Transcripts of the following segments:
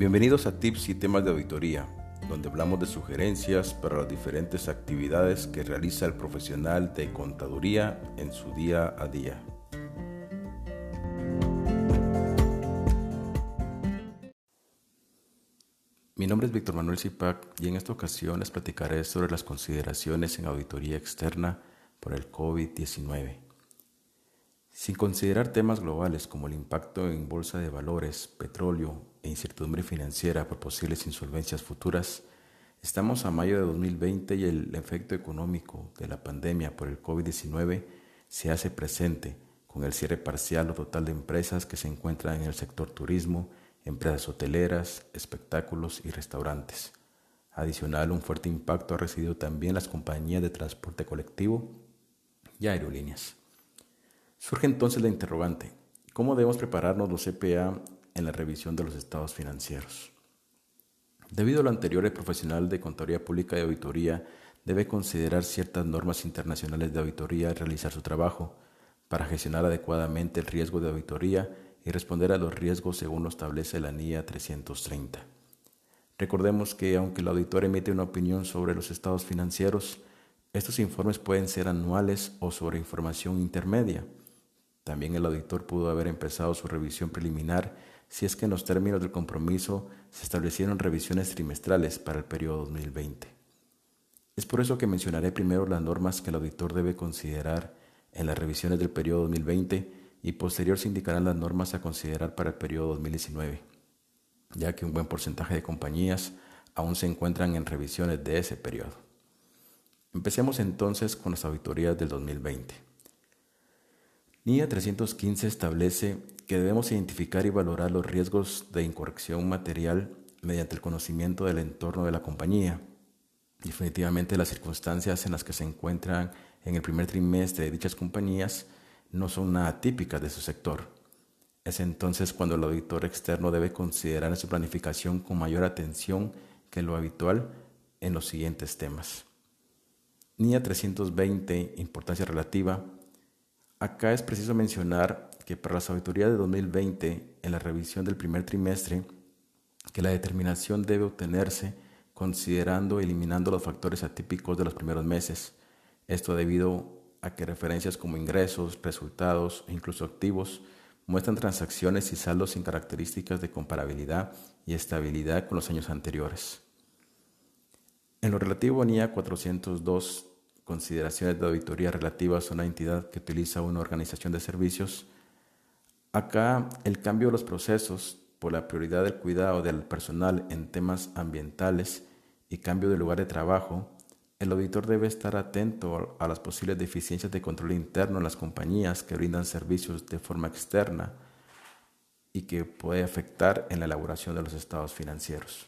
Bienvenidos a Tips y temas de auditoría, donde hablamos de sugerencias para las diferentes actividades que realiza el profesional de contaduría en su día a día. Mi nombre es Víctor Manuel Zipac y en esta ocasión les platicaré sobre las consideraciones en auditoría externa por el COVID-19. Sin considerar temas globales como el impacto en bolsa de valores, petróleo e incertidumbre financiera por posibles insolvencias futuras, estamos a mayo de 2020 y el efecto económico de la pandemia por el COVID-19 se hace presente con el cierre parcial o total de empresas que se encuentran en el sector turismo, empresas hoteleras, espectáculos y restaurantes. Adicional, un fuerte impacto ha recibido también las compañías de transporte colectivo y aerolíneas. Surge entonces la interrogante, ¿cómo debemos prepararnos los CPA en la revisión de los estados financieros? Debido a lo anterior, el profesional de Contaduría Pública y Auditoría debe considerar ciertas normas internacionales de auditoría al realizar su trabajo para gestionar adecuadamente el riesgo de auditoría y responder a los riesgos según lo establece la NIA 330. Recordemos que aunque el auditor emite una opinión sobre los estados financieros, estos informes pueden ser anuales o sobre información intermedia también el auditor pudo haber empezado su revisión preliminar si es que en los términos del compromiso se establecieron revisiones trimestrales para el periodo 2020. Es por eso que mencionaré primero las normas que el auditor debe considerar en las revisiones del periodo 2020 y posterior se indicarán las normas a considerar para el periodo 2019, ya que un buen porcentaje de compañías aún se encuentran en revisiones de ese periodo. Empecemos entonces con las auditorías del 2020. NIA 315 establece que debemos identificar y valorar los riesgos de incorrección material mediante el conocimiento del entorno de la compañía. Definitivamente las circunstancias en las que se encuentran en el primer trimestre de dichas compañías no son nada típicas de su sector. Es entonces cuando el auditor externo debe considerar su planificación con mayor atención que lo habitual en los siguientes temas. NIA 320, importancia relativa, Acá es preciso mencionar que para las auditorías de 2020, en la revisión del primer trimestre, que la determinación debe obtenerse considerando eliminando los factores atípicos de los primeros meses. Esto debido a que referencias como ingresos, resultados e incluso activos muestran transacciones y saldos sin características de comparabilidad y estabilidad con los años anteriores. En lo relativo a NIA 402 consideraciones de auditoría relativas a una entidad que utiliza una organización de servicios. Acá el cambio de los procesos por la prioridad del cuidado del personal en temas ambientales y cambio de lugar de trabajo, el auditor debe estar atento a las posibles deficiencias de control interno en las compañías que brindan servicios de forma externa y que puede afectar en la elaboración de los estados financieros.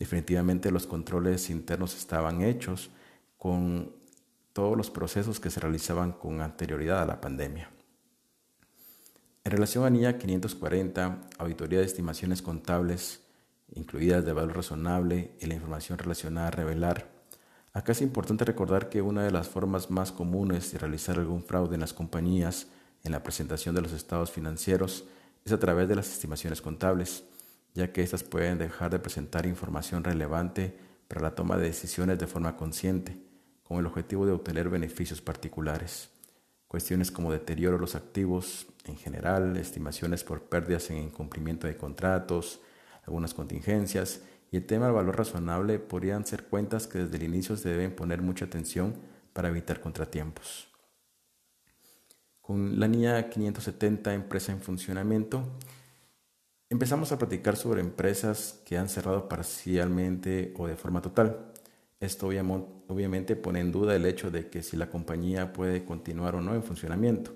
Definitivamente los controles internos estaban hechos con todos los procesos que se realizaban con anterioridad a la pandemia. En relación a NIA 540, auditoría de estimaciones contables, incluidas de valor razonable y la información relacionada a revelar, acá es importante recordar que una de las formas más comunes de realizar algún fraude en las compañías en la presentación de los estados financieros es a través de las estimaciones contables, ya que éstas pueden dejar de presentar información relevante para la toma de decisiones de forma consciente con el objetivo de obtener beneficios particulares. Cuestiones como deterioro de los activos en general, estimaciones por pérdidas en incumplimiento de contratos, algunas contingencias y el tema del valor razonable podrían ser cuentas que desde el inicio se deben poner mucha atención para evitar contratiempos. Con la NIA 570, empresa en funcionamiento, empezamos a platicar sobre empresas que han cerrado parcialmente o de forma total. Esto obviamente pone en duda el hecho de que si la compañía puede continuar o no en funcionamiento.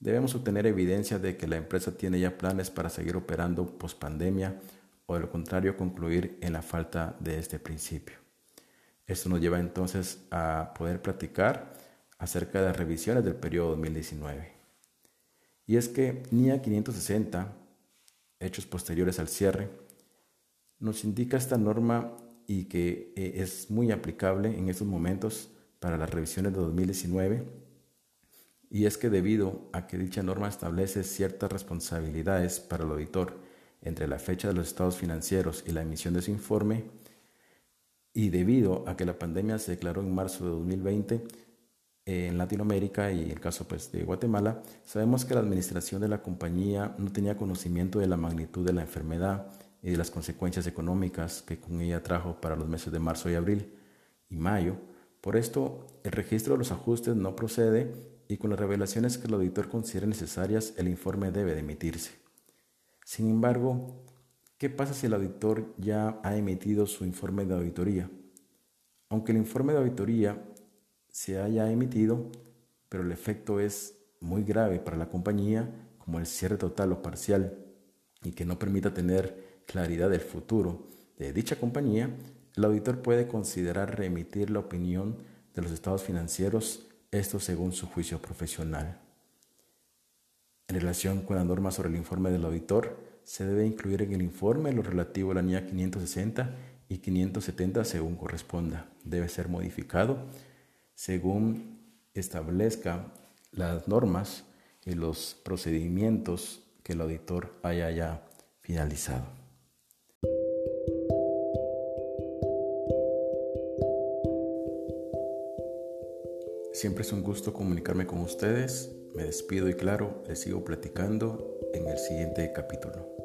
Debemos obtener evidencia de que la empresa tiene ya planes para seguir operando post pandemia o de lo contrario concluir en la falta de este principio. Esto nos lleva entonces a poder platicar acerca de revisiones del periodo 2019. Y es que NIA 560, hechos posteriores al cierre, nos indica esta norma y que eh, es muy aplicable en estos momentos para las revisiones de 2019 y es que debido a que dicha norma establece ciertas responsabilidades para el auditor entre la fecha de los estados financieros y la emisión de ese informe, y debido a que la pandemia se declaró en marzo de 2020 en Latinoamérica y el caso pues, de Guatemala, sabemos que la administración de la compañía no tenía conocimiento de la magnitud de la enfermedad y de las consecuencias económicas que con ella trajo para los meses de marzo y abril y mayo. Por esto, el registro de los ajustes no procede y con las revelaciones que el auditor considere necesarias, el informe debe de emitirse. Sin embargo, ¿qué pasa si el auditor ya ha emitido su informe de auditoría? Aunque el informe de auditoría se haya emitido, pero el efecto es muy grave para la compañía, como el cierre total o parcial, y que no permita tener claridad del futuro de dicha compañía, el auditor puede considerar remitir la opinión de los estados financieros, esto según su juicio profesional. En relación con la norma sobre el informe del auditor, se debe incluir en el informe lo relativo a la NIA 560 y 570 según corresponda. Debe ser modificado según establezca las normas y los procedimientos que el auditor haya ya finalizado. Siempre es un gusto comunicarme con ustedes. Me despido y claro, les sigo platicando en el siguiente capítulo.